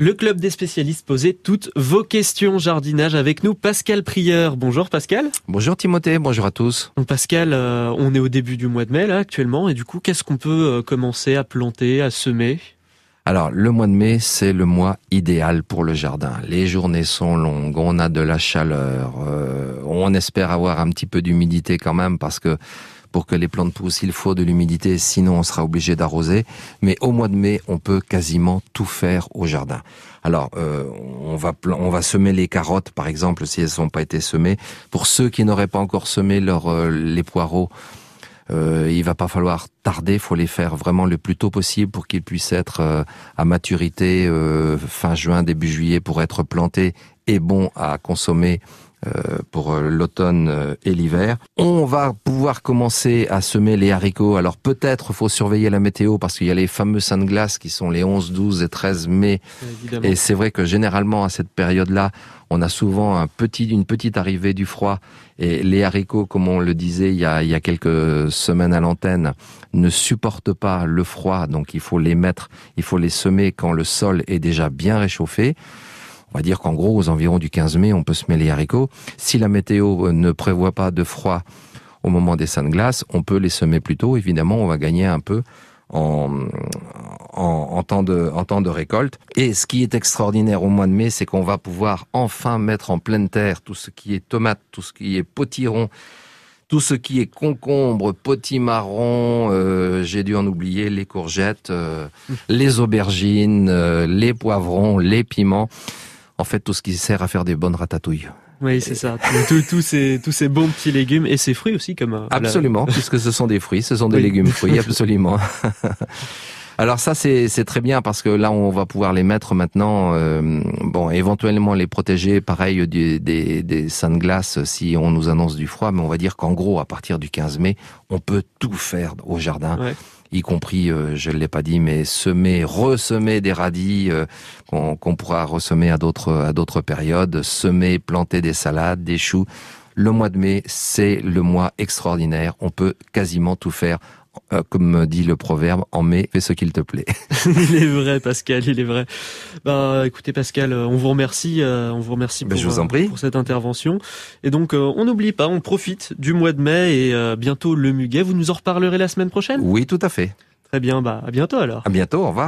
Le club des spécialistes posait toutes vos questions jardinage avec nous, Pascal Prieur. Bonjour Pascal. Bonjour Timothée, bonjour à tous. Donc Pascal, euh, on est au début du mois de mai là actuellement et du coup, qu'est-ce qu'on peut euh, commencer à planter, à semer? Alors, le mois de mai, c'est le mois idéal pour le jardin. Les journées sont longues, on a de la chaleur, euh, on espère avoir un petit peu d'humidité quand même parce que pour que les plantes poussent, il faut de l'humidité, sinon on sera obligé d'arroser. Mais au mois de mai, on peut quasiment tout faire au jardin. Alors, euh, on va on va semer les carottes, par exemple, si elles n'ont pas été semées. Pour ceux qui n'auraient pas encore semé leur, euh, les poireaux, euh, il va pas falloir tarder, faut les faire vraiment le plus tôt possible pour qu'ils puissent être euh, à maturité fin juin, début juillet pour être plantés et bons à consommer euh, pour euh, l'automne euh, et l'hiver. On va pouvoir commencer à semer les haricots. Alors peut-être faut surveiller la météo parce qu'il y a les fameux saints de glace qui sont les 11, 12 et 13 mai. Et c'est vrai que généralement à cette période-là, on a souvent un petit, une petite arrivée du froid. Et les haricots, comme on le disait il y a, il y a quelques semaines à l'antenne, ne supportent pas le froid. Donc il faut les mettre, il faut les semer quand le sol est déjà bien réchauffé. On va dire qu'en gros, aux environs du 15 mai, on peut semer les haricots. Si la météo ne prévoit pas de froid au moment des saints de glace, on peut les semer plus tôt. Évidemment, on va gagner un peu en, en, temps de, en temps de récolte. Et ce qui est extraordinaire au mois de mai, c'est qu'on va pouvoir enfin mettre en pleine terre tout ce qui est tomate, tout ce qui est potiron, tout ce qui est concombre, potimarron, euh, j'ai dû en oublier, les courgettes, euh, les aubergines, euh, les poivrons, les piments en fait tout ce qui sert à faire des bonnes ratatouilles. Oui, c'est ça. Tous ces, tous ces bons petits légumes et ces fruits aussi, comme. Euh, absolument, puisque ce sont des fruits, ce sont des légumes fruits, absolument. Alors ça c'est très bien parce que là on va pouvoir les mettre maintenant, euh, bon éventuellement les protéger, pareil des, des, des seins de glace si on nous annonce du froid, mais on va dire qu'en gros à partir du 15 mai on peut tout faire au jardin. Y compris, euh, je ne l'ai pas dit, mais semer, ressemer des radis euh, qu'on pourra ressemer à d'autres à d'autres périodes, semer, planter des salades, des choux. Le mois de mai, c'est le mois extraordinaire. On peut quasiment tout faire euh, comme dit le proverbe, en mai, fais ce qu'il te plaît. il est vrai, Pascal, il est vrai. Ben, écoutez, Pascal, euh, on vous remercie, euh, on vous remercie ben, pour, pour cette intervention. Et donc, on n'oublie pas, on profite du mois de mai et bientôt le muguet. Vous nous en reparlerez la semaine prochaine? Oui, tout à fait. Très bien, bah, à bientôt alors. À bientôt, au revoir.